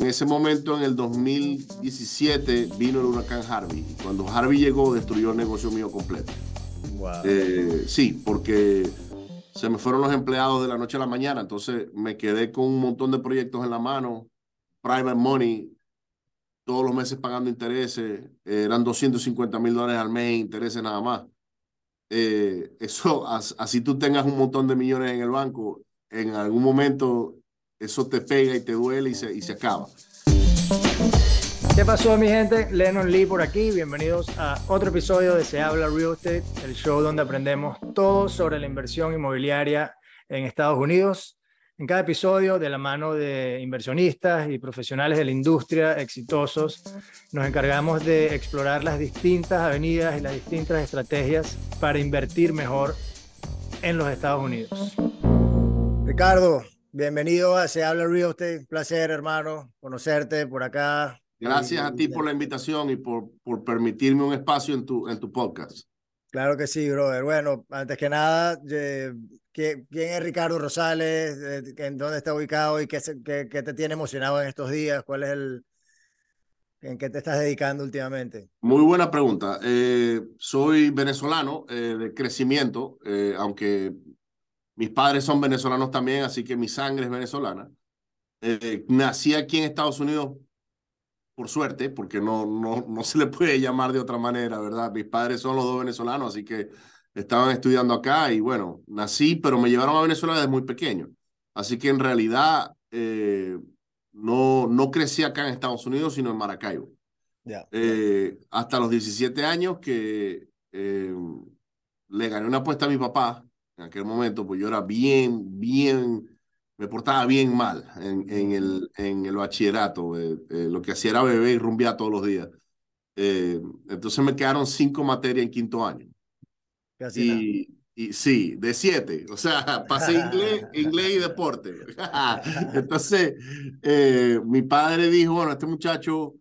en ese momento, en el 2017, vino el huracán Harvey. Cuando Harvey llegó, destruyó el negocio mío completo. Eh, sí, porque se me fueron los empleados de la noche a la mañana, entonces me quedé con un montón de proyectos en la mano, private money, todos los meses pagando intereses, eh, eran 250 mil dólares al mes, intereses nada más. Eh, eso, así tú tengas un montón de millones en el banco, en algún momento eso te pega y te duele y se, y se acaba. ¿Qué pasó mi gente? Lennon Lee por aquí. Bienvenidos a otro episodio de Se habla Real Estate, el show donde aprendemos todo sobre la inversión inmobiliaria en Estados Unidos. En cada episodio, de la mano de inversionistas y profesionales de la industria exitosos, nos encargamos de explorar las distintas avenidas y las distintas estrategias para invertir mejor en los Estados Unidos. Ricardo, bienvenido a Se Habla Real Estate. Un placer, hermano, conocerte por acá. Gracias a ti por la invitación y por, por permitirme un espacio en tu, en tu podcast. Claro que sí, brother. Bueno, antes que nada, ¿quién es Ricardo Rosales? ¿En dónde está ubicado y qué, qué, qué, te tiene emocionado en estos días? ¿Cuál es el... ¿En qué te estás dedicando últimamente? Muy buena pregunta. Eh, soy venezolano eh, de crecimiento, eh, aunque mis padres son venezolanos también, así que mi sangre es venezolana. nací aquí en Estados Unidos por suerte, porque no, no, no se le puede llamar de otra manera, ¿verdad? Mis padres son los dos venezolanos, así que estaban estudiando acá y bueno, nací, pero me llevaron a Venezuela desde muy pequeño. Así que en realidad eh, no, no crecí acá en Estados Unidos, sino en Maracaibo. Eh, hasta los 17 años que eh, le gané una apuesta a mi papá en aquel momento, pues yo era bien, bien me portaba bien mal en, en, el, en el bachillerato. Eh, eh, lo que hacía era beber y rumbear todos los días. Eh, entonces me quedaron cinco materias en quinto año. y, y sí, de siete. O sea, pasé inglés, inglés y deporte. entonces, mi padre dijo, bueno, este muchacho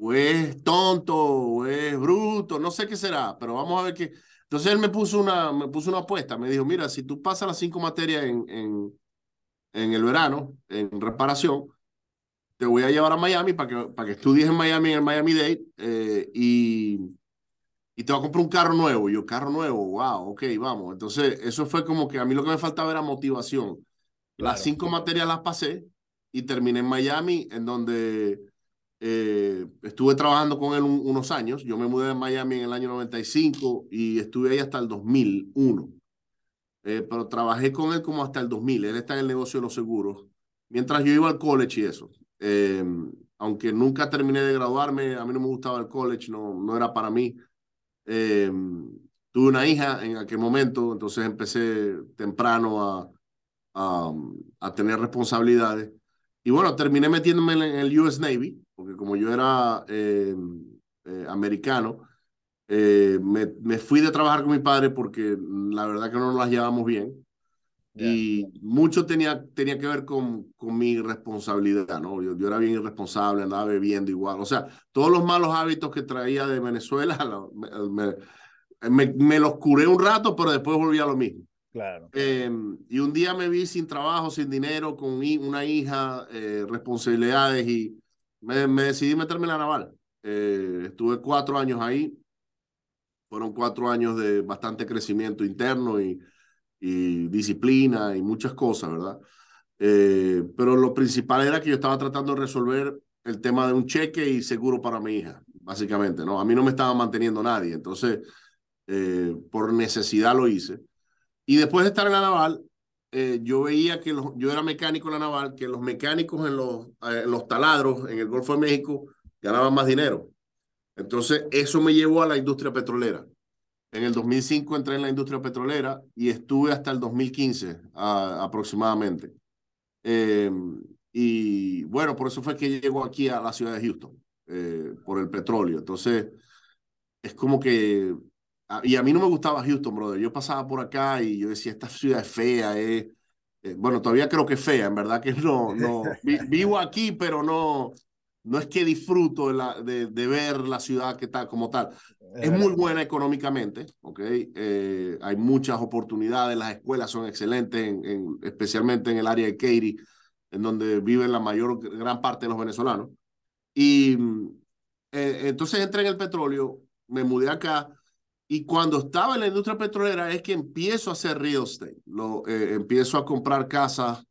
o es tonto o es bruto, no sé qué será, pero vamos a ver qué entonces él me puso una, me puso una apuesta, me dijo, mira, si tú pasas las cinco materias en, en, en el verano, en reparación, te voy a llevar a Miami para que, para que estudies en Miami, en el Miami Dade, eh, y, y te voy a comprar un carro nuevo. Y yo, carro nuevo, wow, ok, vamos. Entonces, eso fue como que a mí lo que me faltaba era motivación. Las cinco materias las pasé y terminé en Miami, en donde eh, estuve trabajando con él unos años. Yo me mudé de Miami en el año 95 y estuve ahí hasta el 2001. Eh, pero trabajé con él como hasta el 2000. Él está en el negocio de los seguros. Mientras yo iba al college y eso. Eh, aunque nunca terminé de graduarme, a mí no me gustaba el college, no, no era para mí. tuve una hija en aquel momento, entonces empecé temprano a, a tener responsabilidades. Y bueno, terminé metiéndome en el US Navy, porque como yo era eh, eh, americano, eh, me, me, fui de trabajar con mi padre porque la verdad que no nos las llevamos bien. Y mucho tenía, tenía que ver con, con mi responsabilidad, ¿no? Yo, yo, era bien irresponsable, andaba bebiendo igual. O sea, todos los malos hábitos que traía de Venezuela, me, me, me los curé un rato, pero después volví a lo mismo. Claro. y un día me vi sin trabajo, sin dinero, con una hija, responsabilidades y me, me decidí meterme en la naval. Eh, estuve cuatro años ahí. Fueron cuatro años de bastante crecimiento interno y, y disciplina y muchas cosas, ¿verdad? Eh, pero lo principal era que yo estaba tratando de resolver el tema de un cheque y seguro para mi hija, básicamente, ¿no? A mí no me estaba manteniendo nadie, entonces eh, por necesidad lo hice. Y después de estar en la naval, eh, yo veía que los, yo era mecánico en la naval, que los mecánicos en los, eh, los taladros en el Golfo de México ganaban más dinero. Entonces, eso me llevó a la industria petrolera. En el 2005 entré en la industria petrolera y estuve hasta el 2015 aproximadamente. Em, y bueno, por eso fue que llegó aquí a la ciudad de Houston, eh, por el petróleo. Entonces, es como que y a mí no me gustaba Houston, brother. Yo pasaba por acá y yo decía, esta ciudad es fea, eh. bueno, todavía creo que es fea, en verdad que no, no, vivo aquí, pero no, no es que disfruto de, la, de, de, ver la ciudad que tal, como tal. Es muy buena económicamente, ¿ok? Eh, hay muchas oportunidades, las escuelas son excelentes, en, en, especialmente en el área de Katy. en donde viven la mayor, gran parte de los venezolanos. Y eh, entonces entré en el petróleo, me mudé acá y cuando estaba en la industria petrolera es que empiezo a hacer real estate. Lo, eh, empiezo a comprar casas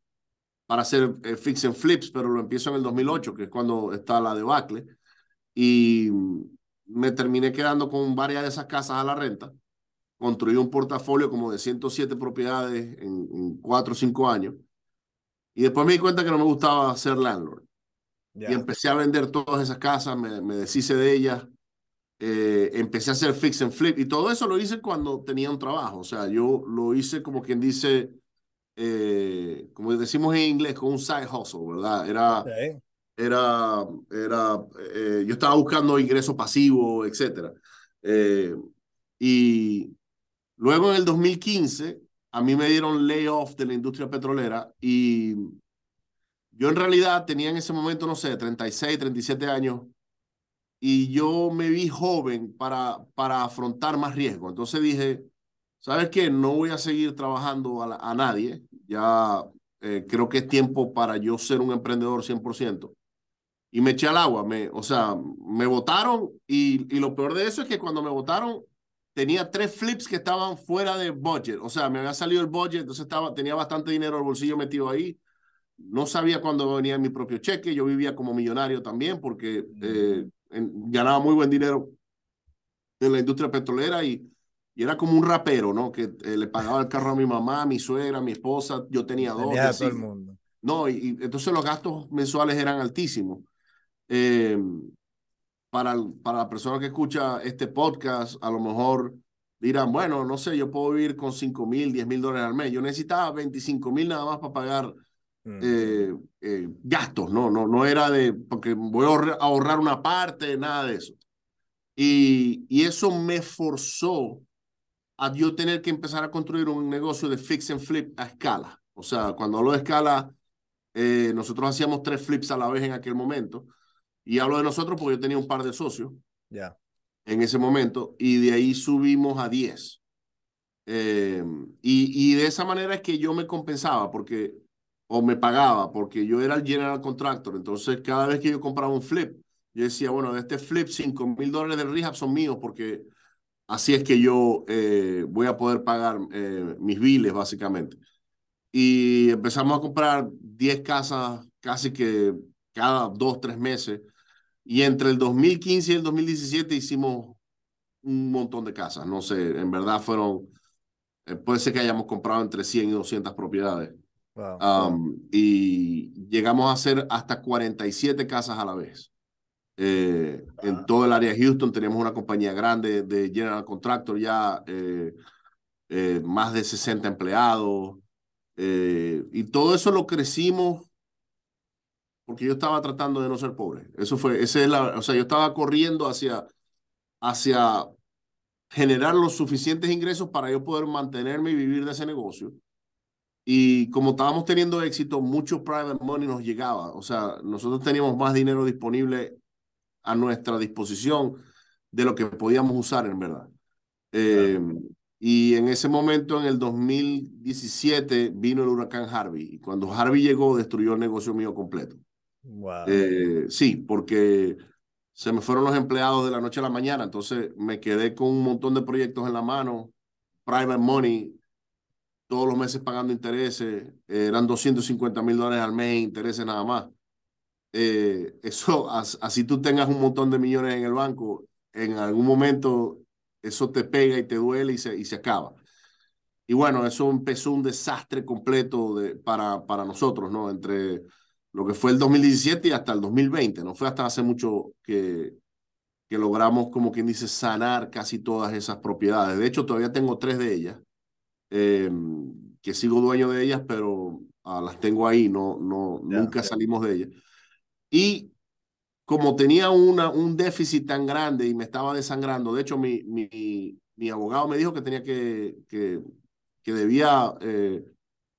para hacer eh, fix and flips, pero lo empiezo en el 2008, que es cuando está la debacle. Y me terminé quedando con varias de esas casas a la renta. Construí un portafolio como de 107 propiedades en, cuatro o cinco años. Y después me di cuenta que no me gustaba ser landlord. Y empecé a vender todas esas casas, me, me deshice de ellas eh, empecé a hacer fix and flip y todo eso lo hice cuando tenía un trabajo. O sea, yo lo hice como quien dice, eh, como decimos en inglés, con un side hustle, ¿verdad? Era, era, era eh, yo estaba buscando ingreso pasivo, etcétera. y luego en el 2015, a mí me dieron layoff de la industria petrolera y yo en realidad tenía en ese momento, no sé, 36, 37 años y yo me vi joven para, para afrontar más riesgo. Entonces dije, ¿sabes qué? No voy a seguir trabajando a, nadie. Ya eh, creo que es tiempo para yo ser un emprendedor 100%. Y me eché al agua, me, o sea, me votaron y, y lo peor de eso es que cuando me votaron tenía tres flips que estaban fuera de budget, o sea, me había salido el budget, entonces estaba, tenía bastante dinero al bolsillo metido ahí. No sabía cuándo venía mi propio cheque, yo vivía como millonario también porque eh, ganaba muy buen dinero en la industria petrolera y, y era como un rapero, ¿no? Que eh, le pagaba el carro a mi mamá, a mi suegra, a mi esposa, yo tenía dos. Tenía todo el mundo. No, y, entonces los gastos mensuales eran altísimos. Eh, para, para la persona que escucha este podcast, a lo mejor dirán, bueno, no sé, yo puedo vivir con 5 mil, 10 mil dólares al mes. Yo necesitaba 25 mil nada más para pagar. Eh, eh, gastos, no, no, no era de, porque voy a ahorrar una parte, nada de eso. Y, y eso me forzó a yo tener que empezar a construir un negocio de fix and flip a escala. O sea, cuando hablo de escala, eh, nosotros hacíamos tres flips a la vez en aquel momento. Y hablo de nosotros porque yo tenía un par de socios ya en ese momento y de ahí subimos a 10. y, y de esa manera es que yo me compensaba porque o me pagaba porque yo era el general contractor. Entonces, cada vez que yo compraba un flip, yo decía, bueno, de este flip, 5 mil dólares de rehab son míos porque así es que yo eh, voy a poder pagar eh, mis biles, básicamente. Y empezamos a comprar 10 casas casi que cada dos, tres meses. Y entre el 2015 y el 2017 hicimos un montón de casas. No sé, en verdad fueron, eh, puede ser que hayamos comprado entre 100 y 200 propiedades y llegamos a hacer hasta 47 casas a la vez. Eh, en todo el área de Houston tenemos una compañía grande de General Contractor ya, eh, eh, más de 60 empleados. y todo eso lo crecimos porque yo estaba tratando de no ser pobre. Eso fue, ese es la, o sea, yo estaba corriendo hacia, hacia generar los suficientes ingresos para yo poder mantenerme y vivir de ese negocio y como estábamos teniendo éxito, mucho private money nos llegaba. O sea, nosotros teníamos más dinero disponible a nuestra disposición de lo que podíamos usar en verdad. Eh, y en ese momento, en el 2017, vino el huracán Harvey. Y cuando Harvey llegó, destruyó el negocio mío completo. Wow. Eh, sí, porque se me fueron los empleados de la noche a la mañana. Entonces me quedé con un montón de proyectos en la mano. Private money todos los meses pagando intereses, eh, eran 250 mil dólares al mes, intereses nada más. Eh, eso, así tú tengas un montón de millones en el banco, en algún momento eso te pega y te duele y se, y se acaba. Y bueno, eso empezó un desastre completo de, para, para nosotros, ¿no? Entre lo que fue el 2017 y hasta el 2020, no fue hasta hace mucho que, que logramos, como quien dice, sanar casi todas esas propiedades. De hecho, todavía tengo tres de ellas eh, que sigo dueño de ellas, pero ah, las tengo ahí, no, no, nunca salimos de ellas. Y como tenía una, un déficit tan grande y me estaba desangrando, de hecho mi, mi, mi abogado me dijo que tenía que, que, que debía eh,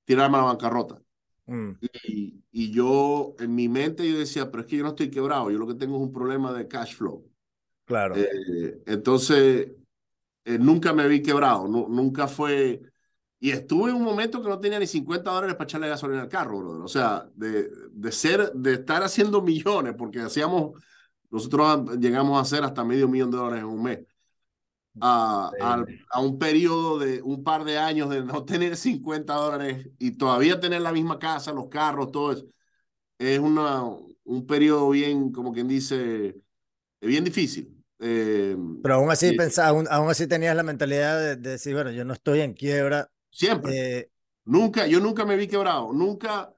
tirarme a la bancarrota. Mm. Y, y, yo, en mi mente, yo decía, pero es que yo no estoy quebrado, yo lo que tengo es un problema de cash flow. Claro. Eh, entonces, nunca me vi quebrado, nunca fue Y estuve en un momento que no tenía ni 50 dólares para echarle gasolina al carro, brother. O sea, de, de ser, de estar haciendo millones, porque hacíamos, nosotros llegamos a hacer hasta medio millón de dólares en un mes. A, a, a, un periodo de un par de años de no tener 50 dólares y todavía tener la misma casa, los carros, todo eso. Es una, un periodo bien, como quien dice, bien difícil. Eh, Pero aún así, pensaba, aún, aún, así tenías la mentalidad de, de, decir, bueno, yo no estoy en quiebra, Siempre. Eh, nunca, yo nunca me vi quebrado. Nunca.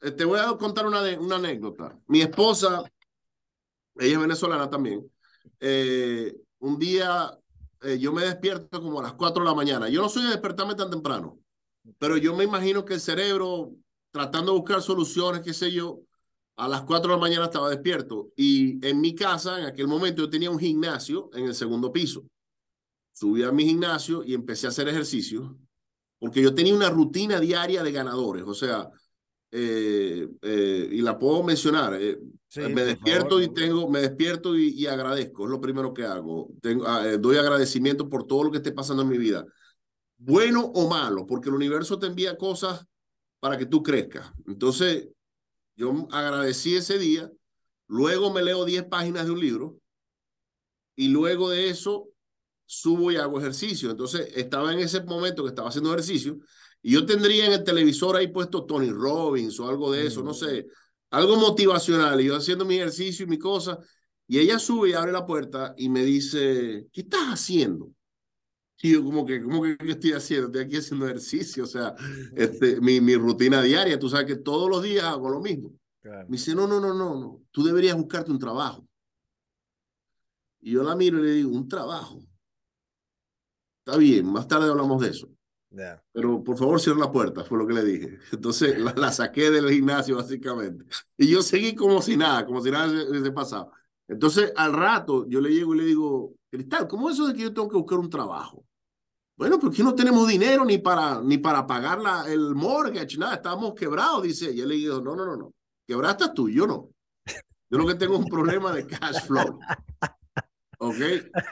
Eh, te voy a contar una, de, una anécdota. Mi esposa, ella es venezolana también. Eh, un día yo me despierto como a las 4 de la mañana. Yo no soy de despertarme tan temprano, pero yo me imagino que el cerebro, tratando de buscar soluciones, qué sé yo, a las 4 de la mañana estaba despierto. Y en mi casa, en aquel momento, yo tenía un gimnasio en el segundo piso. Subí a mi gimnasio y empecé a hacer ejercicio porque yo tenía una rutina diaria de ganadores, o sea, eh, eh, y la puedo mencionar. Eh, sí, me despierto favor, y tengo, me despierto y, agradezco, es lo primero que hago. Tengo, eh, doy agradecimiento por todo lo que esté pasando en mi vida, bueno o malo, porque el universo te envía cosas para que tú crezcas. Entonces, yo agradecí ese día, luego me leo 10 páginas de un libro y luego de eso subo y hago ejercicio. Entonces, estaba en ese momento que estaba haciendo ejercicio y yo tendría en el televisor ahí puesto Tony Robbins o algo de eso, no sé, algo motivacional. Y yo haciendo mi ejercicio y mi cosa. Y ella sube y abre la puerta y me dice, ¿qué estás haciendo? Y yo como que, ¿cómo que qué estoy haciendo? Estoy aquí haciendo ejercicio, o sea, este, mi, mi rutina diaria. Tú sabes que todos los días hago lo mismo. Claro. Me dice, no, no, no, no, no, tú deberías buscarte un trabajo. Y yo la miro y le digo, un trabajo. Está bien, más tarde hablamos de eso. Yeah. Pero por favor cierra la puerta, fue lo que le dije. Entonces la, la, saqué del gimnasio básicamente. Y yo seguí como si nada, como si nada hubiese pasado. Entonces al rato yo le llego y le digo, Cristal, ¿cómo es eso de que yo tengo que buscar un trabajo? Bueno, porque no tenemos dinero ni para, ni para pagar la, el mortgage, nada, estamos quebrados, dice ella. Le digo, no, no, no, no, quebraste tú, yo no. Yo lo que tengo es un problema de cash flow. ¿ok?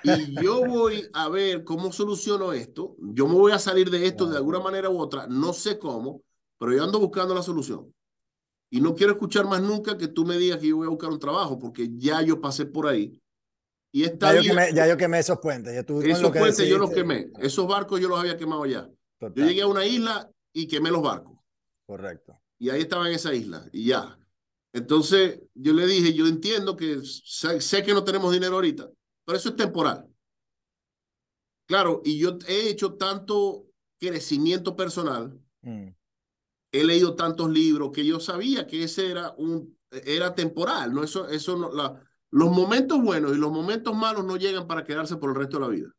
Y yo voy a ver cómo soluciono esto. Yo me voy a salir de esto de alguna manera u otra, no sé cómo, pero yo ando buscando la solución. Y no quiero escuchar más nunca que tú me digas que yo voy a buscar un trabajo, porque ya yo pasé por ahí. Y está ya, yo quemé, ya yo quemé esos puentes. Ya tú, esos puentes decidiste. yo los quemé. Esos barcos yo los había quemado ya. Total. Yo llegué a una isla y quemé los barcos. Correcto. Y ahí estaba en esa isla y ya. Entonces yo le dije, yo entiendo que sé, sé que no tenemos dinero ahorita, pero eso es temporal. Claro, y yo he hecho tanto crecimiento personal, mm. he leído tantos libros que yo sabía que ese era un era temporal, no eso eso no, la, los momentos buenos y los momentos malos no llegan para quedarse por el resto de la vida.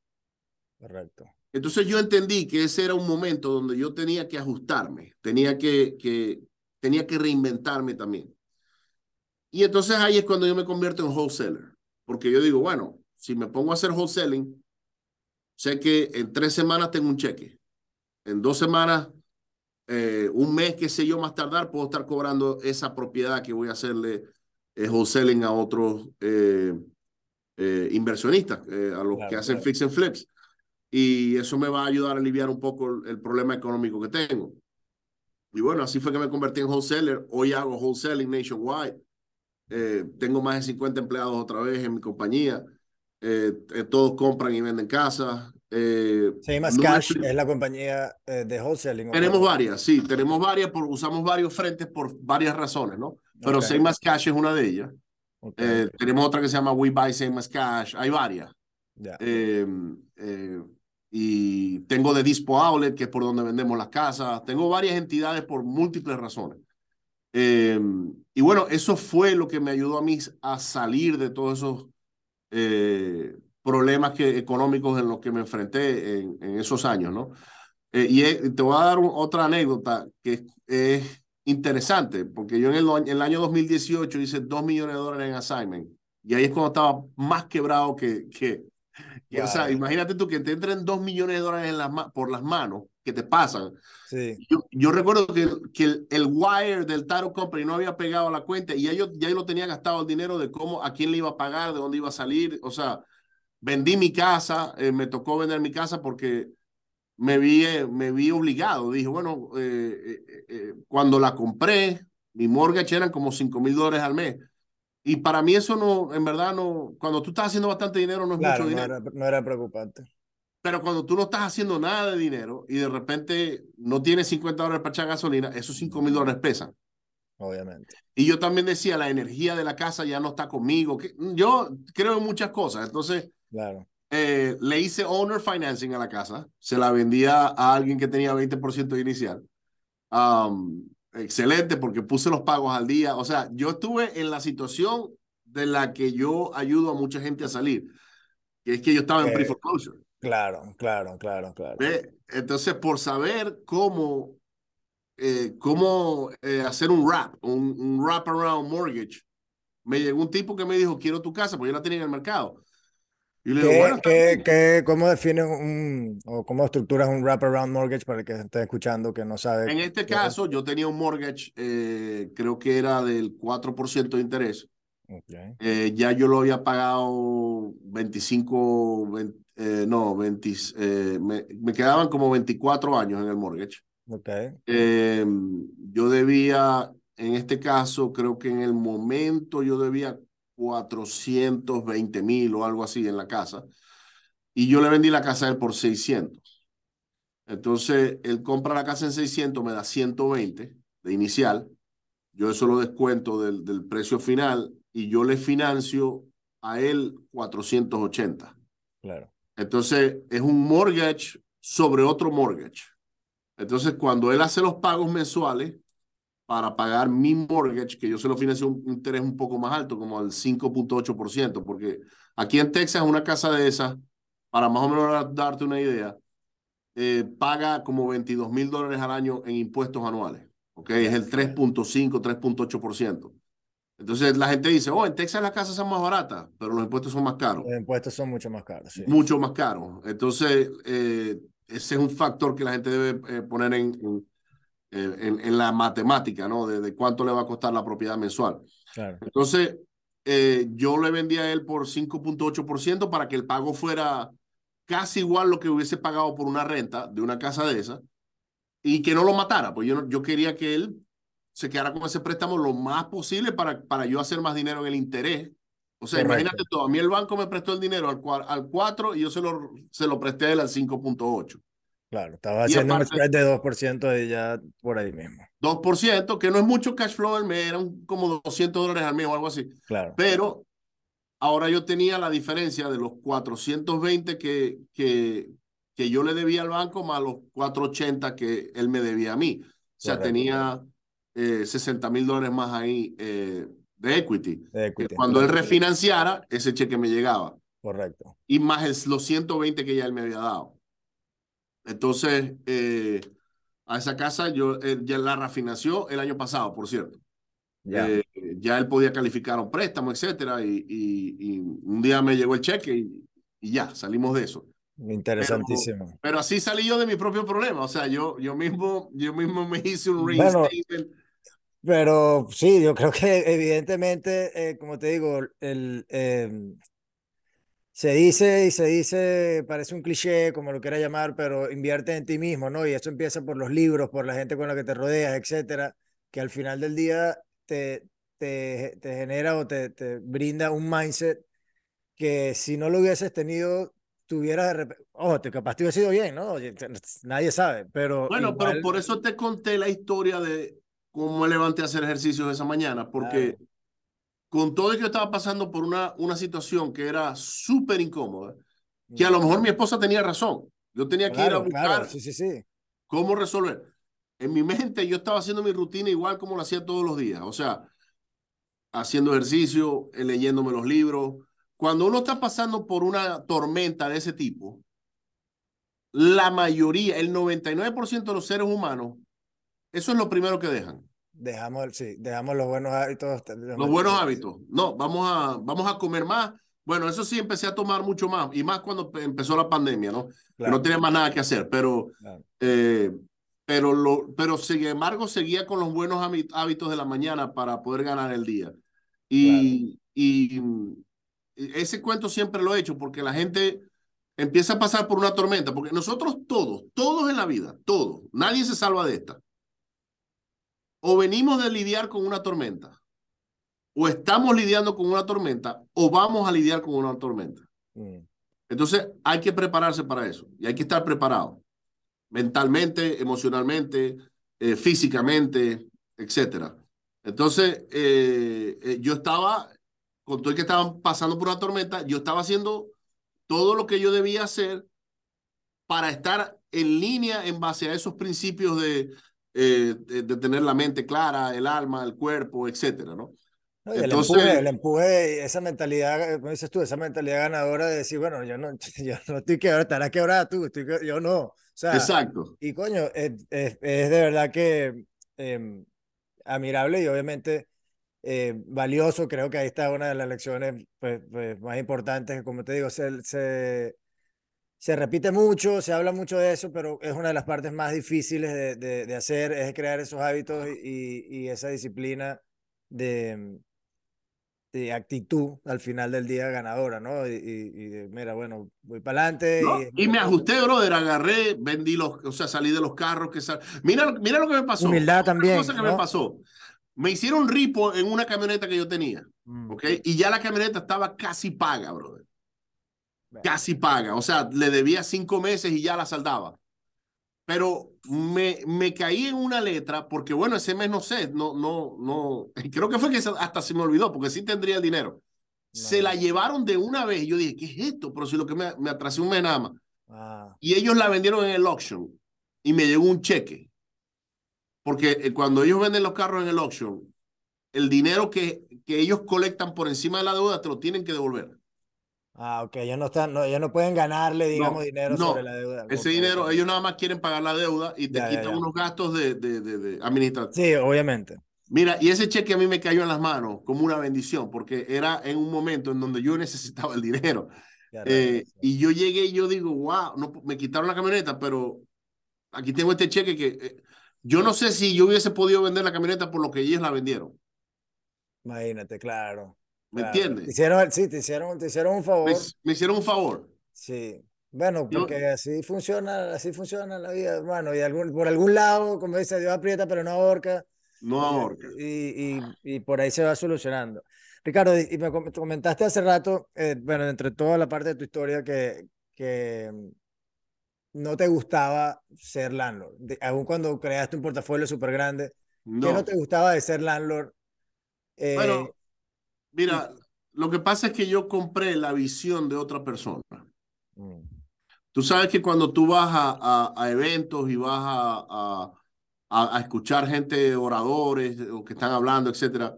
Correcto. Entonces yo entendí que ese era un momento donde yo tenía que ajustarme, tenía que, que tenía que reinventarme también. Y entonces ahí es cuando yo me convierto en wholesaler, porque yo digo, bueno, si me pongo a hacer wholesaling, sé que en tres semanas tengo un cheque. En dos semanas, eh, un mes, qué sé yo, más tardar, puedo estar cobrando esa propiedad que voy a hacerle eh, wholesaling a otros eh, eh inversionistas, eh, a los claro, que hacen claro. fix and flips. Y eso me va a ayudar a aliviar un poco el, el problema económico que tengo. Y bueno, así fue que me convertí en wholesaler. Hoy hago wholesaling nationwide. Eh, tengo más de 50 empleados otra vez en mi compañía. Eh, eh, todos compran y venden casas. Eh, Same as Cash es la compañía eh, de wholesaling. Tenemos varias, sí, tenemos varias, por, usamos varios frentes por varias razones, ¿no? Pero okay. Same as Cash es una de ellas. Okay. Eh, tenemos otra que se llama We Buy Same as Cash, hay varias. Yeah. y tengo de Dispo Outlet, que es por donde vendemos las casas. Tengo varias entidades por múltiples razones. y bueno, eso fue lo que me ayudó a mí a salir de todos esos eh, problemas que, económicos en los que me enfrenté en, en esos años, ¿no? Eh, y te voy a dar un, otra anécdota que es, interesante, porque yo en el, en el año 2018 hice 2 millones de dólares en assignment, y ahí es cuando estaba más quebrado que... que, O sea, imagínate tú que te entren 2 millones de dólares en las, por las manos, que te pasan. Sí. Yo, yo recuerdo que, que el, el, wire del Taro Company no había pegado a la cuenta y ya yo, ya yo lo tenía gastado el dinero de cómo, a quién le iba a pagar, de dónde iba a salir. O sea, vendí mi casa, eh, me tocó vender mi casa porque me vi, eh, me vi obligado. Dije, bueno, eh, eh, cuando la compré, mi mortgage eran como 5 mil dólares al mes. Y para mí eso no, en verdad no, cuando tú estás haciendo bastante dinero no es mucho dinero. No era, preocupante. Pero cuando tú no estás haciendo nada de dinero y de repente no tienes 50 dólares para echar gasolina, esos 5 mil dólares pesan. Obviamente. Y yo también decía, la energía de la casa ya no está conmigo. Yo creo en muchas cosas. Entonces, claro. Eh, le hice owner financing a la casa, se la vendía a alguien que tenía 20% inicial. Excelente porque puse los pagos al día. O sea, yo estuve en la situación de la que yo ayudo a mucha gente a salir, que es que yo estaba en pre-foreclosure. Claro, claro, claro, claro. Entonces, por saber cómo, eh, cómo eh, hacer un wrap, un, un wrap around mortgage, me llegó un tipo que me dijo, quiero tu casa, porque yo la tenía en el mercado. Y le digo, ¿Qué, cómo defines un, o cómo estructuras un wraparound mortgage para el que esté escuchando que no sabe? En este caso, yo tenía un mortgage, eh, creo que era del 4% de interés. Okay. Eh, ya yo lo había pagado 25, eh, no, 20, me, me, quedaban como 24 años en el mortgage. Okay. yo debía, en este caso, creo que en el momento yo debía 420 mil o algo así en la casa. Y yo le vendí la casa a él por 600. Entonces, él compra la casa en 600, me da 120 de inicial. Yo eso lo descuento del, del precio final y yo le financio a él 480. Claro. Entonces, es un mortgage sobre otro mortgage. Entonces, cuando él hace los pagos mensuales, para pagar mi mortgage, que yo se lo financio un interés un poco más alto, como al 5.8%, porque aquí en Texas una casa de esas, para más o menos darte una idea, eh, paga como 22 mil dólares al año en impuestos anuales. ¿ok? Es el 3.5, 3.8%. Entonces la gente dice, oh, en Texas las casas son más baratas, pero los impuestos son más caros. Los impuestos son mucho más caros. Sí. Mucho más caros. Entonces, eh, ese es un factor que la gente debe eh, poner en, eh, en, la matemática, ¿no? De, cuánto le va a costar la propiedad mensual. Claro. Entonces, eh, yo le vendí a él por 5.8% para que el pago fuera casi igual lo que hubiese pagado por una renta de una casa de esa y que no lo matara, pues yo, yo quería que él se quedara con ese préstamo lo más posible para, para yo hacer más dinero en el interés. O sea, imagínate todo, a mí el banco me prestó el dinero al, al 4 y yo se lo, se lo presté a él al 5.8. Claro, estaba haciendo un spread de 2% y ya por ahí mismo. 2%, que no es mucho cash flow al mes, eran como 200 dólares al mes o algo así. Claro. Pero ahora yo tenía la diferencia de los 420 que, que, que yo le debía al banco más los 480 que él me debía a mí. O sea, tenía eh, 60 mil dólares más ahí eh, de equity. Cuando él refinanciara, ese cheque me llegaba. Correcto. Y más los 120 que ya él me había dado. Entonces, eh, a esa casa yo eh, ya la refinanció el año pasado, por cierto. Ya. Eh, ya él podía calificar un préstamo, etcétera, y, y, un día me llegó el cheque y, y ya, salimos de eso. Interesantísimo. Pero, así salí yo de mi propio problema, o sea, yo, yo, mismo, yo mismo me hice un reinstatement. pero sí, yo creo que evidentemente, como te digo, el, se dice y se dice, parece un cliché, como lo quiera llamar, pero invierte en ti mismo, ¿no? Y eso empieza por los libros, por la gente con la que te rodeas, etcétera, que al final del día te, te, te genera o te, te brinda un mindset que si no lo hubieses tenido, tuvieras de repente, oh, te capaz te hubiese sido bien, ¿no? Nadie sabe, pero... Bueno, pero por eso te conté la historia de cómo me levanté a hacer ejercicios esa mañana, porque con todo que yo estaba pasando por una, una situación que era súper incómoda, que a lo mejor mi esposa tenía razón. Yo tenía que ir a buscar sí, sí, sí. cómo resolver. En mi mente yo estaba haciendo mi rutina igual como lo hacía todos los días. O sea, haciendo ejercicio, eh, leyéndome los libros. Cuando uno está pasando por una tormenta de ese tipo, la mayoría, el 99% de los seres humanos, eso es lo primero que dejan. Dejamos, sí, dejamos los buenos hábitos. Los buenos hábitos. No, vamos a, vamos a comer más. Bueno, eso sí empecé a tomar mucho más, y más cuando empezó la pandemia, ¿no? no tenía más nada que hacer, pero, eh, pero, lo, pero sin embargo seguía con los buenos hábitos de la mañana para poder ganar el día. Y, y ese cuento siempre lo he hecho porque la gente empieza a pasar por una tormenta, porque nosotros todos, todos en la vida, todos, nadie se salva de esta. O venimos de lidiar con una tormenta, o estamos lidiando con una tormenta, o vamos a lidiar con una tormenta. Mm. Entonces hay que prepararse para eso y hay que estar preparado mentalmente, emocionalmente, eh, físicamente, etcétera. Entonces, eh, eh, yo estaba, con todo el que estaban pasando por una tormenta, yo estaba haciendo todo lo que yo debía hacer para estar en línea en base a esos principios de, de, tener la mente clara, el alma, el cuerpo, etcétera, ¿no? Entonces, el empuje, el empuje, esa mentalidad, como dices tú, esa mentalidad ganadora de decir, bueno, yo no, yo no estoy quebrado, estarás quebrada tú, estoy, yo no. O sea, Exacto. Y coño, es, es, de verdad que eh, admirable y obviamente eh, valioso. Creo que ahí está una de las lecciones pues, pues, más importantes. Como te digo, se, se, se, repite mucho, se habla mucho de eso, pero es una de las partes más difíciles de, de, de hacer, es crear esos hábitos y, y esa disciplina de, de actitud al final del día ganadora, ¿no? Y, y, mira, bueno, voy para adelante. y, me ajusté, brother, agarré, vendí los, o sea, salí de los carros que sal... Mira, mira lo que me pasó. Humildad también. cosa que me pasó. Me hicieron ripo en una camioneta que yo tenía, mm. ¿ok? Y ya la camioneta estaba casi paga, brother. Casi paga. O sea, le debía cinco meses y ya la saldaba pero me, me caí en una letra porque, bueno, ese mes no sé, no, no, no, creo que fue que hasta se me olvidó porque sí tendría el dinero. Se la llevaron de una vez y yo dije, ¿qué es esto? Pero si lo que me, me atrasé un mes nada más. Ah. Y ellos la vendieron en el auction y me llegó un cheque. Porque eh, cuando ellos venden los carros en el auction, el dinero que, que ellos colectan por encima de la deuda te lo tienen que devolver. Ah, ok, ellos no, están, no, ellos no pueden ganarle, digamos, dinero sobre la deuda. Ese dinero, ellos nada más quieren pagar la deuda y te quitan unos gastos de, de, de, administración. Sí, obviamente. Mira, y ese cheque a mí me cayó en las manos como una bendición, porque era en un momento en donde yo necesitaba el dinero. Eh, y yo llegué y yo digo, wow, no, me quitaron la camioneta, pero aquí tengo este cheque que eh, yo no sé si yo hubiese podido vender la camioneta por lo que ellos la vendieron. Imagínate, claro. ¿Me entiendes? hicieron, sí, te hicieron, te hicieron un favor. Me, hicieron un favor. Sí. Bueno, porque así funciona, así funciona la vida, hermano. Y algún, por algún lado, como dice, Dios aprieta, pero no ahorca. No ahorca. Y, y, y por ahí se va solucionando. Ricardo, y me comentaste hace rato, eh, bueno, entre toda la parte de tu historia que, que mm, no te gustaba ser landlord, aún cuando creaste un portafolio súper grande, no. ¿qué no te gustaba de ser landlord? Eh, bueno, Mira, lo que pasa es que yo compré la visión de otra persona. Mm. Tú sabes que cuando tú vas a, a, eventos y vas a, a, escuchar gente, oradores o que están hablando, etcétera,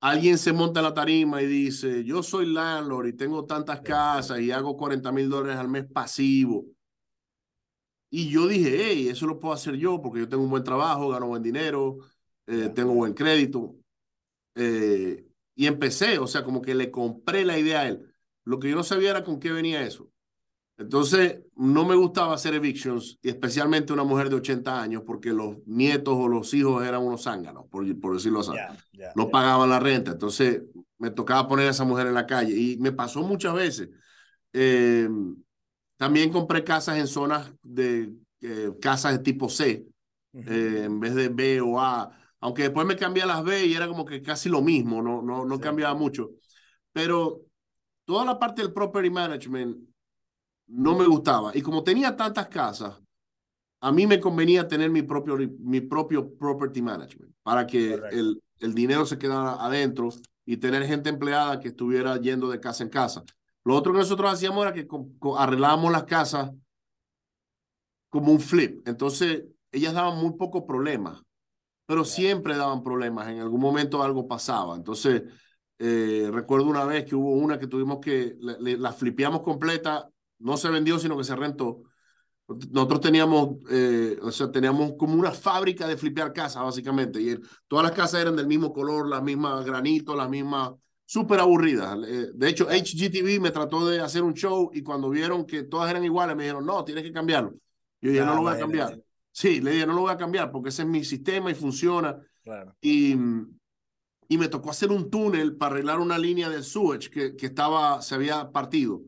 alguien se monta en la tarima y dice, yo soy landlord y tengo tantas casas y hago 40 mil dólares al mes pasivo. Y yo dije, hey, eso lo puedo hacer yo porque yo tengo un buen trabajo, gano buen dinero, eh, tengo buen crédito. Eh, y empecé, o sea, como que le compré la idea a él. Lo que yo no sabía era con qué venía eso. Entonces, no me gustaba hacer evictions, y especialmente una mujer de 80 años, porque los nietos o los hijos eran unos zánganos, por, por decirlo así. no pagaban la renta. Entonces, me tocaba poner a esa mujer en la calle. Y me pasó muchas veces. Eh, también compré casas en zonas de eh, casas de tipo C, eh, en vez de B o A aunque después me cambié a las B y era como que casi lo mismo, no, no, no cambiaba mucho. Pero toda la parte del property management no me gustaba. Y como tenía tantas casas, a mí me convenía tener mi propio, mi propio property management para que el, el dinero se quedara adentro y tener gente empleada que estuviera yendo de casa en casa. Lo otro que nosotros hacíamos era que arreglábamos las casas como un flip. Entonces, ellas daban muy pocos problemas pero siempre daban problemas, en algún momento algo pasaba. Entonces, eh, recuerdo una vez que hubo una que tuvimos que, la flipeamos completa, no se vendió, sino que se rentó. Nosotros teníamos, eh, o sea, teníamos como una fábrica de flipear casas, básicamente, y todas las casas eran del mismo color, las mismas granitos, las mismas, súper aburridas. Eh, de hecho, HGTV me trató de hacer un show y cuando vieron que todas eran iguales, me dijeron, no, tienes que cambiarlo. Yo dije, no lo voy a cambiar. Sí, le dije, no lo voy a cambiar porque ese es mi sistema y funciona. Y, y me tocó hacer un túnel para arreglar una línea del sewage que, que estaba, se había partido.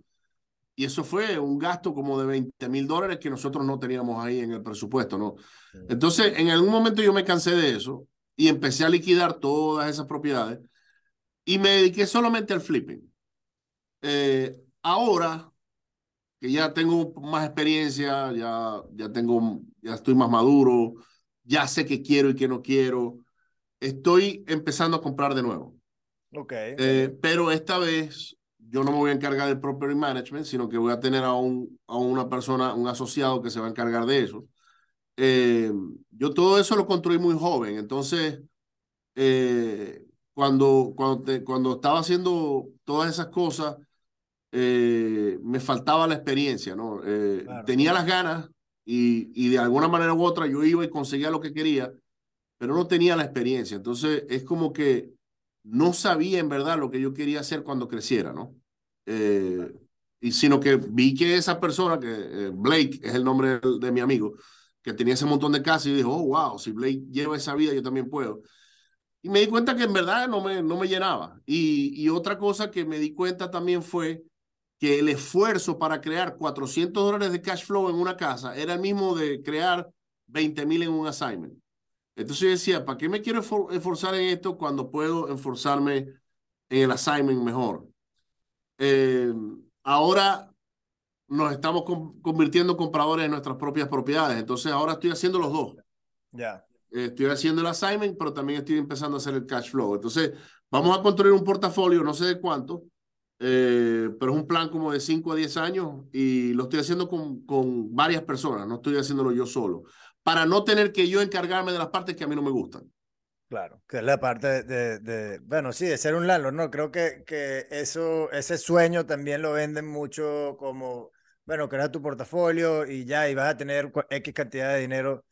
y eso fue un gasto como de 20 mil dólares que nosotros no teníamos ahí en el presupuesto, ¿no? Entonces, en algún momento yo me cansé de eso y empecé a liquidar todas esas propiedades y me dediqué solamente al flipping. Eh, ahora que ya tengo más experiencia, ya, ya tengo, ya estoy más maduro, ya sé qué quiero y qué no quiero, estoy empezando a comprar de nuevo. Ok. Eh, pero esta vez yo no me voy a encargar del property management, sino que voy a tener a, un, a una persona, un asociado que se va a encargar de eso. Eh, yo todo eso lo construí muy joven, entonces eh, cuando, cuando, cuando estaba haciendo todas esas cosas, eh, me faltaba la experiencia, ¿no? Tenía las ganas y, y de alguna manera u otra yo iba y conseguía lo que quería, pero no tenía la experiencia. Entonces es como que no sabía en verdad lo que yo quería hacer cuando creciera, ¿no? Eh, y sino que vi que esa persona, que eh, Blake es el nombre de, mi amigo, que tenía ese montón de casas y dijo, oh, wow, si Blake lleva esa vida, yo también puedo. Y me di cuenta que en verdad no me, no me llenaba. Y, y otra cosa que me di cuenta también fue que el esfuerzo para crear 400 dólares de cash flow en una casa era el mismo de crear 20 mil en un assignment. Entonces yo decía, ¿para qué me quiero esforzar en esto cuando puedo esforzarme en el assignment mejor? Eh, ahora nos estamos convirtiendo en compradores de nuestras propias propiedades. Entonces ahora estoy haciendo los dos. Ya. estoy haciendo el assignment, pero también estoy empezando a hacer el cash flow. Entonces vamos a construir un portafolio, no sé de cuánto, eh, pero es un plan como de 5 a 10 años y lo estoy haciendo con, con varias personas, no estoy haciéndolo yo solo para no tener que yo encargarme de las partes que a mí no me gustan. Claro, que es la parte de, de, bueno, sí, de ser un landlord, ¿no? Creo que, que eso, ese sueño también lo venden mucho como, bueno, crear tu portafolio y ya, y vas a tener X cantidad de dinero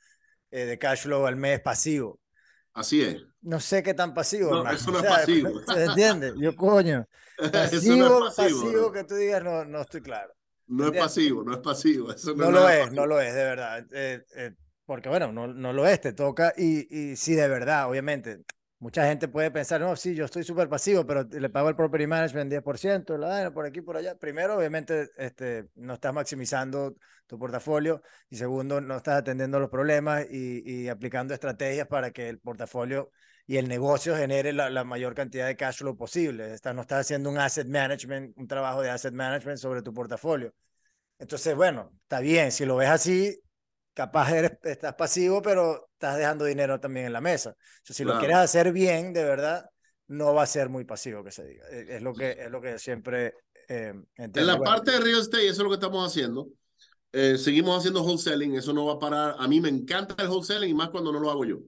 eh, de cash flow al mes pasivo. Así es. No sé qué tan pasivo. No, eso no es pasivo. ¿Se entiende? Yo, coño. Pasivo, pasivo, que tú digas, no, no estoy claro. No es pasivo, no es pasivo. Eso no, lo es, no lo es, de verdad. Eh, eh, porque bueno, no, no lo es, te toca y, y sí, de verdad, obviamente, mucha gente puede pensar, no, sí, yo estoy súper pasivo, pero le pago el property management 10%, la por aquí, por allá. Primero, obviamente, este, no estás maximizando tu portafolio y segundo, no estás atendiendo los problemas y, y aplicando estrategias para que el portafolio y el negocio genere la, la, mayor cantidad de cash flow posible. Estás, no estás haciendo un asset management, un trabajo de asset management sobre tu portafolio. Entonces, bueno, está bien, si lo ves así, capaz eres, estás pasivo, pero estás dejando dinero también en la mesa. si lo quieres hacer bien, de verdad, no va a ser muy pasivo que se diga. Es, lo, que, es lo que siempre eh, entiendo. En la parte de real estate, eso es lo que estamos haciendo. Eh, seguimos haciendo wholesaling, eso no va a parar. A mí me encanta el wholesaling y más cuando no lo hago yo.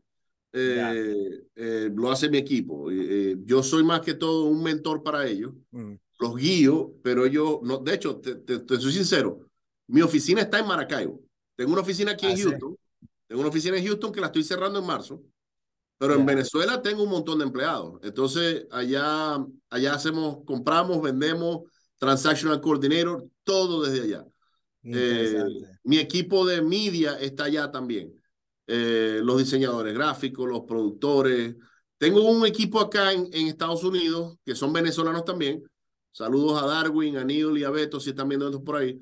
Eh, eh lo hace mi equipo. yo soy más que todo un mentor para ellos. Mm. Los guío, pero yo, no, de hecho, te, te, te soy sincero, mi oficina está en Maracaibo. Tengo una oficina aquí en ah, Houston. Tengo una oficina en Houston que la estoy cerrando en marzo. Pero en Venezuela tengo un montón de empleados. Entonces, allá, allá hacemos, compramos, vendemos, transactional coordinator, todo desde allá. Eh, mi equipo de media está allá también. Eh, los diseñadores gráficos, los productores. Tengo un equipo acá en, en, Estados Unidos que son venezolanos también. Saludos a Darwin, a Neil y a Beto si están viendo esto por ahí.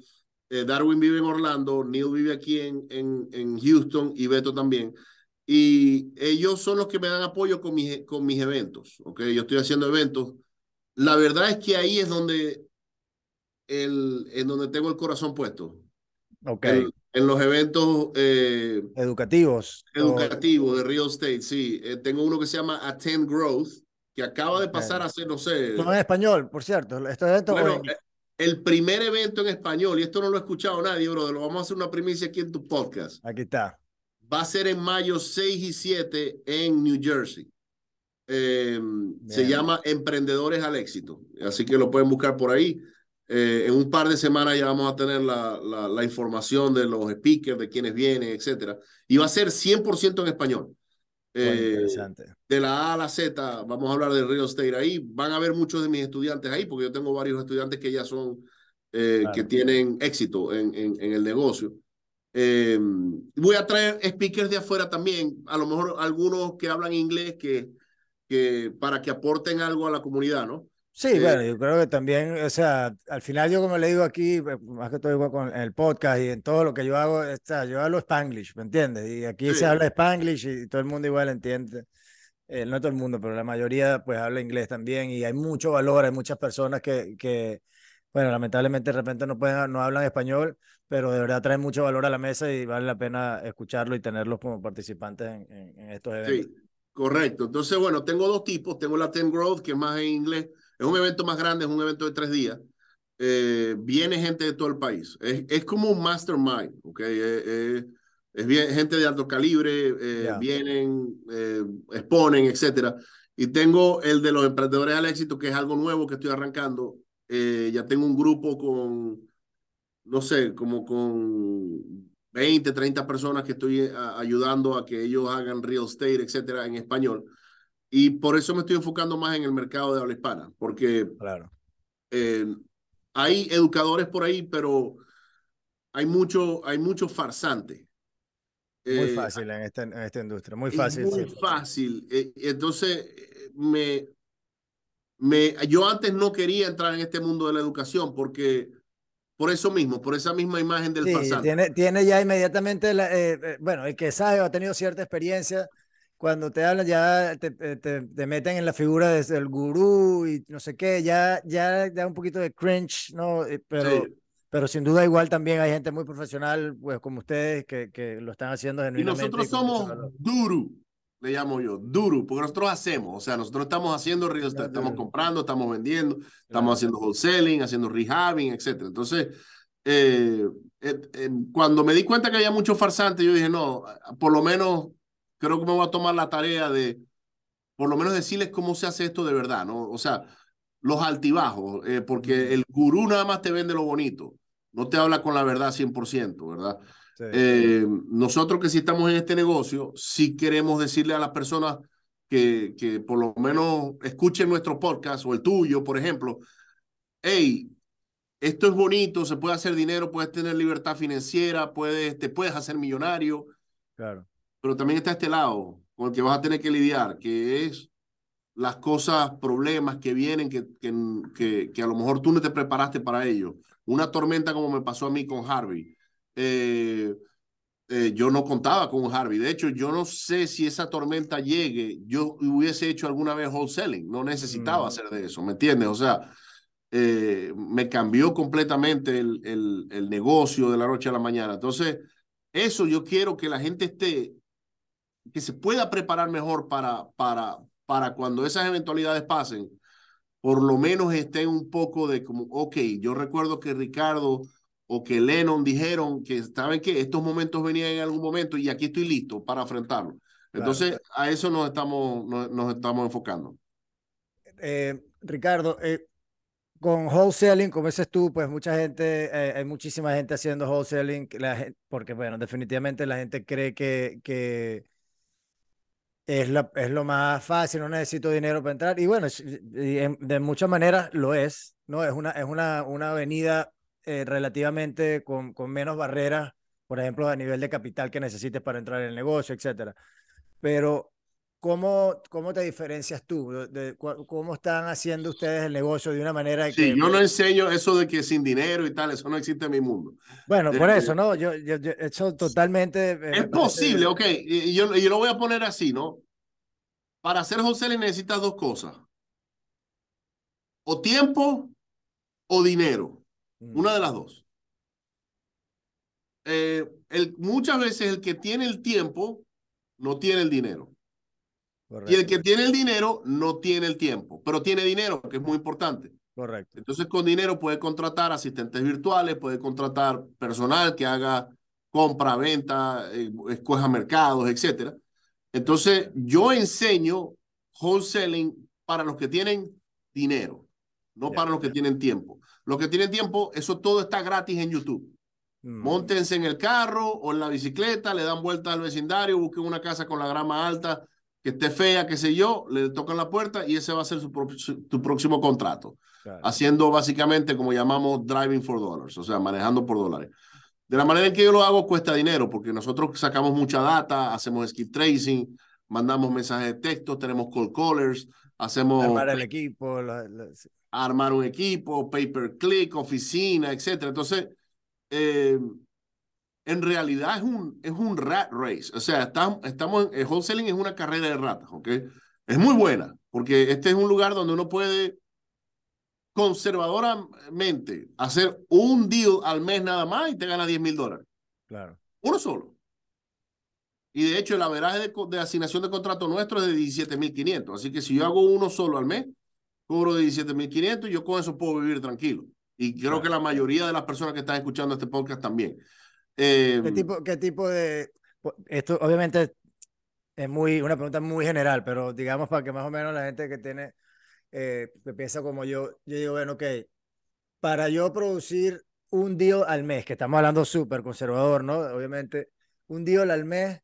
Eh, Darwin vive en Orlando, Neil vive aquí en, en, en, Houston y Beto también. Y ellos son los que me dan apoyo con mis, con mis eventos. ¿okay? Yo estoy haciendo eventos. La verdad es que ahí es donde, el, en donde tengo el corazón puesto. Okay. En, los eventos eh, educativos. Educativos de real estate, sí. Eh, tengo uno que se llama Attend Growth, que acaba de pasar a ser, no sé. No en español, por cierto. Este evento bueno, el primer evento en español, y esto no lo ha escuchado nadie, brother, lo vamos a hacer una primicia aquí en tu podcast. Aquí está. Va a ser en mayo 6 y 7 en New Jersey. Eh, se llama Emprendedores al Éxito, así que lo pueden buscar por ahí. Eh, en un par de semanas ya vamos a tener la, la, la, información de los speakers, de quienes vienen, etcétera. Y va a ser 100% en español. Eh, de la A a la Z, vamos a hablar de real estate ahí. Van a ver muchos de mis estudiantes ahí, porque yo tengo varios estudiantes que ya son, eh, que tienen éxito en, en, en el negocio. Eh, voy a traer speakers de afuera también, a lo mejor algunos que hablan inglés, que, que para que aporten algo a la comunidad, ¿no? Sí, Eh, bueno, yo creo que también, o sea, al final yo como le digo aquí, eh, más que todo igual con el podcast y en todo lo que yo hago, está, yo hablo Spanglish, ¿me entiendes? Y aquí Sí. se habla Spanglish y todo el mundo igual entiende. Eh, no todo el mundo, pero la mayoría pues habla inglés también y hay mucho valor, hay muchas personas que, que bueno, lamentablemente de repente no pueden, no hablan español, pero de verdad traen mucho valor a la mesa y vale la pena escucharlo y tenerlos como participantes en, en- en estos eventos. Sí, correcto. Entonces, bueno, tengo dos tipos. Tengo la Ten Growth, que es más en inglés. Es un evento más grande, es un evento de tres días. Eh, viene gente de todo el país. Es, es como un mastermind, ¿ok? Eh, eh, es bien, gente de alto calibre, vienen, exponen, etcétera. Y tengo el de los emprendedores al éxito, que es algo nuevo que estoy arrancando. Ya tengo un grupo con, no sé, como con 20, 30 personas que estoy a- ayudando a que ellos hagan real estate, etcétera, en español. Y por eso me estoy enfocando más en el mercado de habla hispana, porque Claro. eh, hay educadores por ahí, pero hay mucho, hay mucho farsante. Muy Eh, fácil en esta, en esta industria, muy es fácil. muy sí. fácil. Eh, entonces, me, me, yo antes no quería entrar en este mundo de la educación porque, por eso mismo, por esa misma imagen del Sí, farsante. tiene, tiene ya inmediatamente, la- eh, eh, bueno, el que sabe o ha tenido cierta experiencia, cuando te hablan ya te, te, te- te meten en la figura de- del gurú y no sé qué, ya, ya da un poquito de cringe, ¿no? Eh, Pero, Sí. pero sin duda igual también hay gente muy profesional, pues como ustedes, que, que lo están haciendo Y genuinamente. nosotros con mucho somos duro, le llamo yo, duro, porque nosotros hacemos, o sea, nosotros estamos haciendo estamos comprando, estamos vendiendo, estamos haciendo wholesaling, haciendo rehabbing, etcétera. Entonces, eh, eh, eh, cuando me di cuenta que había mucho farsante, yo dije, no, por lo menos creo que me voy a tomar la tarea de, por lo menos decirles cómo se hace esto de verdad, ¿no? O sea, los altibajos, eh, porque el gurú nada más te vende lo bonito, no te habla con la verdad 100%, ¿verdad? Sí. Eh, nosotros que sí estamos en este negocio, sí queremos decirle a las personas que, que por lo menos escuchen nuestro podcast o el tuyo, por ejemplo, hey, esto es bonito, se puede hacer dinero, puedes tener libertad financiera, puedes, te puedes hacer millonario, claro. Pero también está este lado con el que vas a tener que lidiar, que es las cosas, problemas que vienen, que, que, que, que a lo mejor tú no te preparaste para ello. Una tormenta como me pasó a mí con Harvey. Eh, eh, yo no contaba con Harvey. De hecho, yo no sé si esa tormenta llegue. Yo hubiese hecho alguna vez wholesaling. No necesitaba Mm. hacer de eso, ¿me entiendes? O sea, eh, me cambió completamente el, el, el negocio de la noche a la mañana. Entonces, eso yo quiero que la gente esté, que se pueda preparar mejor para, para, para cuando esas eventualidades pasen, por lo menos estén un poco de como, ok, yo recuerdo que Ricardo o que Lennon dijeron que, ¿saben que Estos momentos venían en algún momento y aquí estoy listo para enfrentarlo. Entonces, a eso nos estamos, nos, nos estamos enfocando. Eh, Ricardo, eh, con wholesaling, como dices tú, pues mucha gente, eh, hay muchísima gente haciendo wholesaling, la gen- porque bueno, definitivamente la gente cree que, que es, la, es lo más fácil, no necesito dinero para entrar, y bueno, de muchas maneras lo es, ¿no? Es una, es una, una avenida eh, relativamente con, con menos barreras, por ejemplo, a nivel de capital que necesites para entrar en el negocio, etcétera. Pero, ¿cómo, cómo te diferencias tú? De, ¿Cómo están haciendo ustedes el negocio de una manera Sí, que... yo no enseño eso de que sin dinero y tal, eso no existe en mi mundo. Bueno, por Eh, eso, ¿no? Yo, yo, yo- eso totalmente... eh, Es parece- posible, ok, y yo, yo lo voy a poner así, ¿no? Para hacer wholesaling necesitas dos cosas. O tiempo o dinero. Mm, Una de las dos. Eh, el, muchas veces el que tiene el tiempo no tiene el dinero. Y el correcto, que tiene el dinero no tiene el tiempo, pero tiene dinero, que es muy importante. correcto. Entonces, con dinero puede contratar asistentes virtuales, puede contratar personal que haga compra, venta, eh, escoja mercados, etcétera. Entonces, yo enseño wholesaling para los que tienen dinero, no Ya. para los que tienen tiempo. Los que tienen tiempo, eso todo está gratis en YouTube. Mm, Móntense en el carro o en la bicicleta, le dan vuelta al vecindario, busquen una casa con la grama alta, que esté fea, qué sé yo, le tocan la puerta y ese va a ser su, tu próximo contrato claro. haciendo básicamente como llamamos driving for dollars, o sea, manejando por dólares. De la manera en que yo lo hago cuesta dinero, porque nosotros sacamos mucha data, hacemos skip tracing, mandamos mensajes de texto, tenemos call callers, hacemos... Armar el equipo. Armar un equipo, pay per click, oficina, etc. Entonces, eh, en realidad es un, es un rat race. O sea, estamos, estamos, el wholesaling es una carrera de ratas, ¿ok? Es muy buena, porque este es un lugar donde uno puede conservadoramente hacer un deal al mes nada más y te gana 10 mil dólares. Claro. Uno solo. Y de hecho, el averaje de, de asignación de contrato nuestro es de 17.500. Así que si yo hago uno solo al mes, cobro de 17.500 y yo con eso puedo vivir tranquilo. Y creo que la mayoría de las personas que están escuchando este podcast también. Eh, ¿Qué, tipo, ¿Qué tipo de...? Esto obviamente es muy, una pregunta muy general, pero digamos para que más o menos la gente que tiene eh, que piensa como yo, yo digo, bueno, ok, para yo producir un deal al mes, que estamos hablando súper conservador, ¿no? Obviamente, un deal al mes,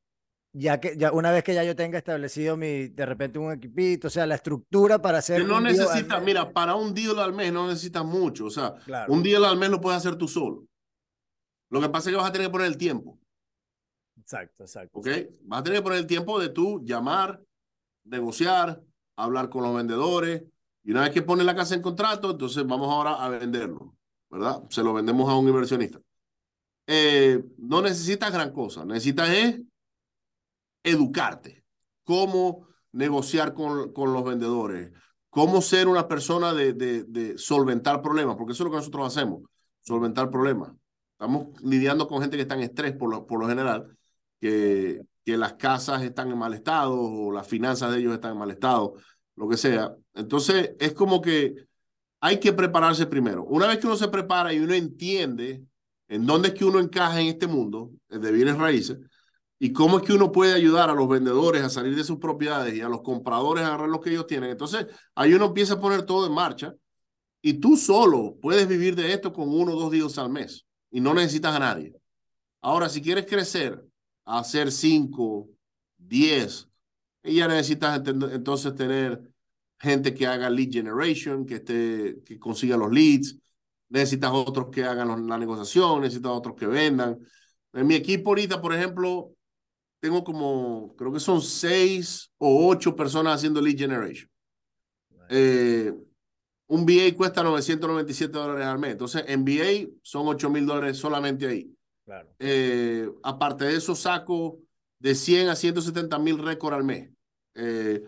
ya que ya una vez que ya yo tenga establecido mi, de repente un equipito, o sea, la estructura para hacer. no necesitas, mira, para un deal al mes no necesitas mucho, o sea, un deal al mes lo puedes hacer tú solo. Lo que pasa es que vas a tener que poner el tiempo. Exacto, exacto. ¿Ok? Vas a tener que poner el tiempo de tú llamar, negociar, hablar con los vendedores, y una vez que pone la casa en contrato, entonces vamos ahora a venderlo, ¿verdad? Se lo vendemos a un inversionista. Eh, no necesitas gran cosa, necesitas es educarte, cómo negociar con, con los vendedores, cómo ser una persona de, de, de, solventar problemas, porque eso es lo que nosotros hacemos, solventar problemas. Estamos lidiando con gente que está en estrés por lo, por lo general, que, que las casas están en mal estado o las finanzas de ellos están en mal estado lo que sea. Entonces, es como que hay que prepararse primero. Una vez que uno se prepara y uno entiende en dónde es que uno encaja en este mundo de bienes raíces y cómo es que uno puede ayudar a los vendedores a salir de sus propiedades y a los compradores a agarrar lo que ellos tienen. Entonces, ahí uno empieza a poner todo en marcha y tú solo puedes vivir de esto con uno o dos días al mes y no necesitas a nadie. Ahora, si quieres crecer a hacer cinco, diez, y ya necesitas entonces tener gente que haga lead generation, que, esté, que consiga los leads. Necesitas otros que hagan la negociación, necesitas otros que vendan. En mi equipo ahorita, por ejemplo, tengo como, creo que son seis o ocho personas haciendo lead generation. Eh, un BA cuesta 997 dólares al mes. Entonces, en BA son 8 mil dólares solamente ahí. Claro. Eh, aparte de eso, saco de 100 a 170 mil récord al mes. Eh,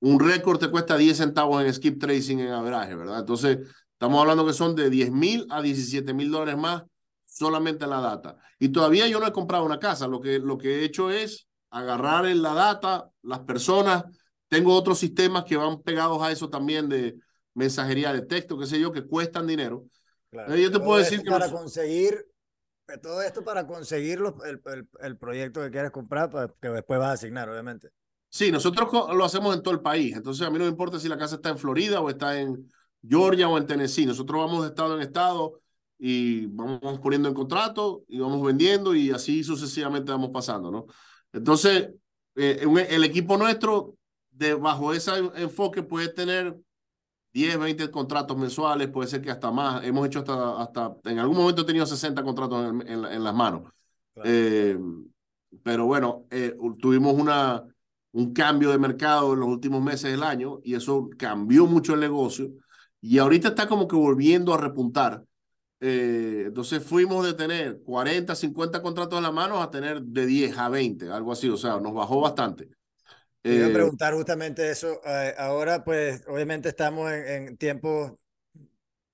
un récord te cuesta 10 centavos en skip tracing en average, ¿verdad? Entonces, estamos hablando que son de 10 mil a 17 mil dólares más solamente en la data. Y todavía yo no he comprado una casa. Lo que, lo que he hecho es agarrar en la data las personas. Tengo otros sistemas que van pegados a eso también de mensajería de texto, qué sé yo, que cuestan dinero. Eh, yo te puedo decir que... Para conseguir todo esto para conseguir el, el, el, proyecto que quieres comprar, pues, que después vas a asignar, obviamente. Sí, nosotros lo hacemos en todo el país. Entonces, a mí no me importa si la casa está en Florida o está en Georgia o en Tennessee. Nosotros vamos de estado en estado y vamos poniendo en contrato y vamos vendiendo y así sucesivamente vamos pasando, ¿no? Entonces, eh, el equipo nuestro, de, bajo ese enfoque, puede tener 10, 20 contratos mensuales, puede ser que hasta más. Hemos hecho hasta, hasta en algún momento he tenido 60 contratos en, en, las manos. Eh, pero bueno, eh, tuvimos una, un cambio de mercado en los últimos meses del año y eso cambió mucho el negocio y ahorita está como que volviendo a repuntar. Eh, entonces fuimos de tener 40, 50 contratos en la mano a tener de 10 a 20, algo así, o sea, nos bajó bastante. Quería eh, preguntar justamente eso. Eh, ahora, pues, obviamente estamos en, tiempos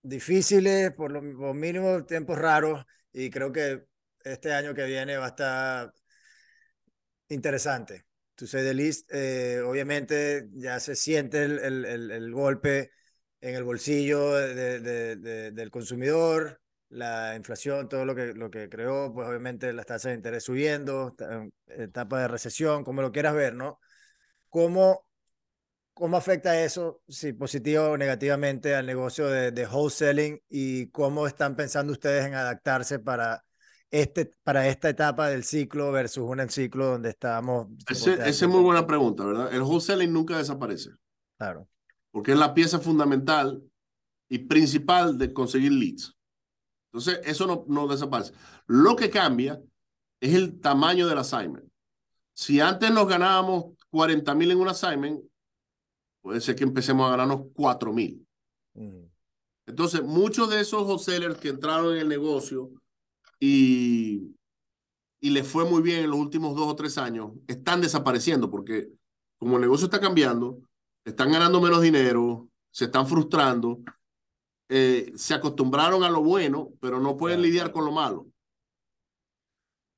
difíciles, por lo, mínimo tiempos raros, y creo que este año que viene va a estar interesante. Tú sé de list, eh, obviamente ya se siente el, el, el, golpe en el bolsillo de, de, del consumidor, la inflación, todo lo que, lo que creó, pues obviamente las tasas de interés subiendo, etapa de recesión, como lo quieras ver, ¿no? ¿Cómo, cómo afecta eso, si positivo o negativamente, al negocio de, de, wholesaling y cómo están pensando ustedes en adaptarse para, este, para esta etapa del ciclo versus un ciclo donde estábamos? esa es muy buena pregunta, ¿verdad? El wholesaling nunca desaparece. Claro. Porque es la pieza fundamental y principal de conseguir leads. Entonces, eso no, no desaparece. Lo que cambia es el tamaño del assignment. Si antes nos ganábamos 40 mil en un assignment, puede ser que empecemos a ganarnos 4 mil. Entonces, muchos de esos wholesalers que entraron en el negocio y, y les fue muy bien en los últimos dos o tres años, están desapareciendo porque como el negocio está cambiando, están ganando menos dinero, se están frustrando, eh, se acostumbraron a lo bueno, pero no pueden lidiar con lo malo.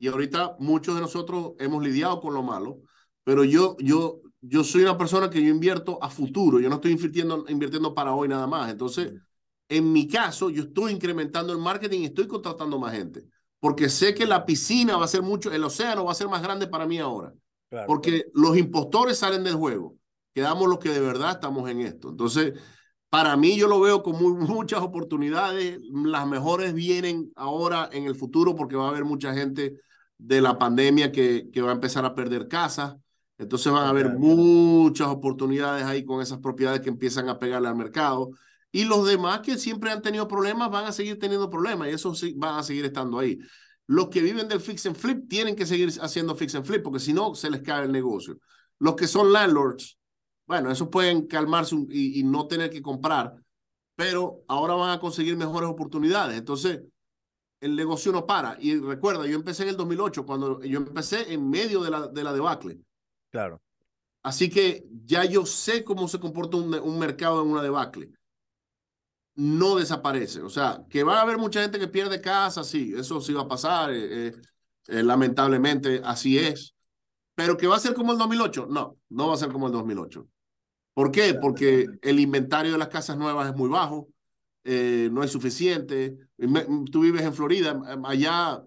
Y ahorita muchos de nosotros hemos lidiado con lo malo, pero yo, yo, yo soy una persona que yo invierto a futuro, yo no estoy invirtiendo, invirtiendo para hoy nada más. Entonces, en mi caso, yo estoy incrementando el marketing y estoy contratando más gente, porque sé que la piscina va a ser mucho, el océano va a ser más grande para mí ahora, porque los impostores salen del juego, quedamos los que de verdad estamos en esto. Entonces, para mí yo lo veo con muchas oportunidades, las mejores vienen ahora en el futuro porque va a haber mucha gente de la pandemia que, que va a empezar a perder casas, entonces van a haber muchas oportunidades ahí con esas propiedades que empiezan a pegarle al mercado. Y los demás que siempre han tenido problemas van a seguir teniendo problemas y eso sí van a seguir estando ahí. Los que viven del fix and flip tienen que seguir haciendo fix and flip porque si no se les cae el negocio. Los que son landlords, bueno, esos pueden calmarse y, y no tener que comprar, pero ahora van a conseguir mejores oportunidades. Entonces, el negocio no para. Y recuerda, yo empecé en el 2008, cuando yo empecé en medio de la, de la debacle. Claro. Así que ya yo sé cómo se comporta un, un mercado en una debacle. No desaparece. O sea, que va a haber mucha gente que pierde casa, sí, eso sí va a pasar. Eh, eh, eh, lamentablemente, así es. Pero que va a ser como el 2008, no, no va a ser como el 2008. ¿Por qué? Porque el inventario de las casas nuevas es muy bajo, no hay suficiente. Tú vives en Florida, allá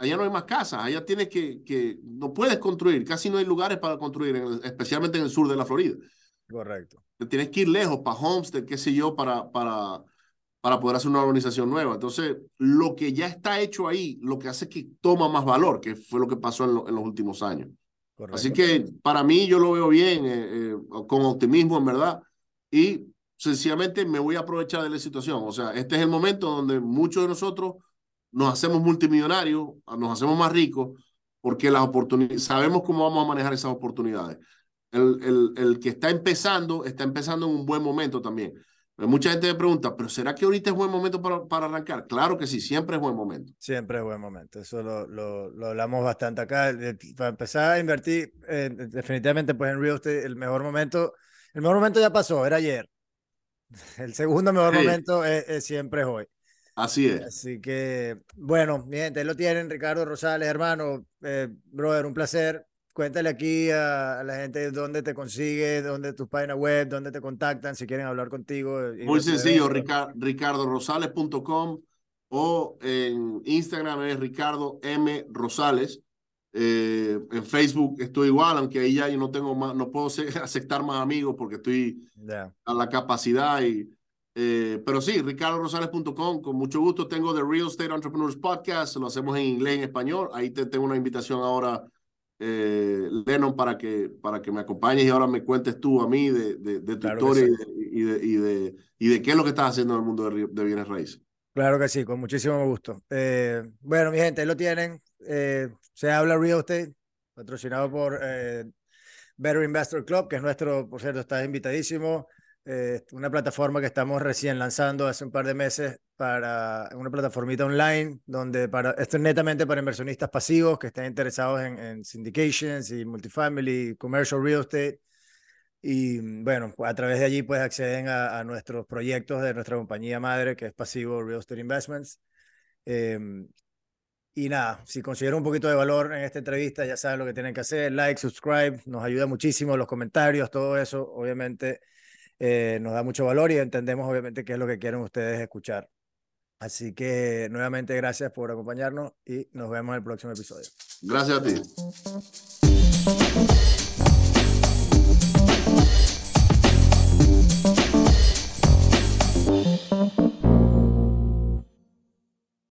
Allá no hay más casas, allá tienes que, que no puedes construir, casi no hay lugares para construir, especialmente en el sur de la Florida. Correcto. Tienes que ir lejos, para Homestead, qué sé yo, para, para, para poder hacer una organización nueva. Entonces, lo que ya está hecho ahí, lo que hace que toma más valor, que fue lo que pasó en, en los últimos años. Correcto. Así que para mí yo lo veo bien, eh, eh, con optimismo, en verdad, y sencillamente me voy a aprovechar de la situación. O sea, este es el momento donde muchos de nosotros nos hacemos multimillonarios, nos hacemos más ricos, porque las oportunidades, sabemos cómo vamos a manejar esas oportunidades. El, el, el, que está empezando, está empezando en un buen momento también. Mucha gente me pregunta, ¿pero será que ahorita es buen momento para, para arrancar? Claro que sí, siempre es buen momento. Siempre es buen momento, eso lo, lo, lo hablamos bastante acá. Para empezar a invertir, eh, definitivamente pues en real estate, el mejor momento, el mejor momento ya pasó, era ayer. El segundo mejor sí. momento es, es, siempre es hoy. Así es. Así que, bueno, mi gente, lo tienen, Ricardo Rosales, hermano, eh, brother, un placer. Cuéntale aquí a, a, la gente dónde te consigue, dónde tus páginas web, dónde te contactan, si quieren hablar contigo. Muy sencillo, Ricardo, ricardorosales.com o en Instagram es Ricardo M. Rosales. Eh, en Facebook estoy igual, aunque ahí ya yo no tengo más, no puedo aceptar más amigos porque estoy yeah. a la capacidad y eh, pero sí, ricardorosales.com, con mucho gusto. Tengo The Real Estate Entrepreneurs Podcast, lo hacemos en inglés y en español. Ahí te tengo una invitación ahora, eh, Lennon, para que, para que me acompañes y ahora me cuentes tú a mí de, de, de tu claro historia sí. y, de, y, de, y, de, qué es lo que estás haciendo en el mundo de, de bienes raíces. Claro que sí, con muchísimo gusto. Eh, bueno, mi gente, ahí lo tienen. Se habla Real Estate, patrocinado por Better Investor Club, que es nuestro, por cierto, está invitadísimo eh, una plataforma que estamos recién lanzando hace un par de meses para una plataformita online donde para esto es netamente para inversionistas pasivos que estén interesados en, en syndications y multifamily, commercial real estate. Y bueno, a través de allí pues acceden a, a nuestros proyectos de nuestra compañía madre que es Pasivo Real Estate Investments. Eh, y nada, si considero un poquito de valor en esta entrevista, ya saben lo que tienen que hacer, like, subscribe, nos ayuda muchísimo, los comentarios, todo eso, obviamente eh, nos da mucho valor y entendemos obviamente qué es lo que quieren ustedes escuchar. Así que nuevamente gracias por acompañarnos y nos vemos en el próximo episodio. Gracias a ti.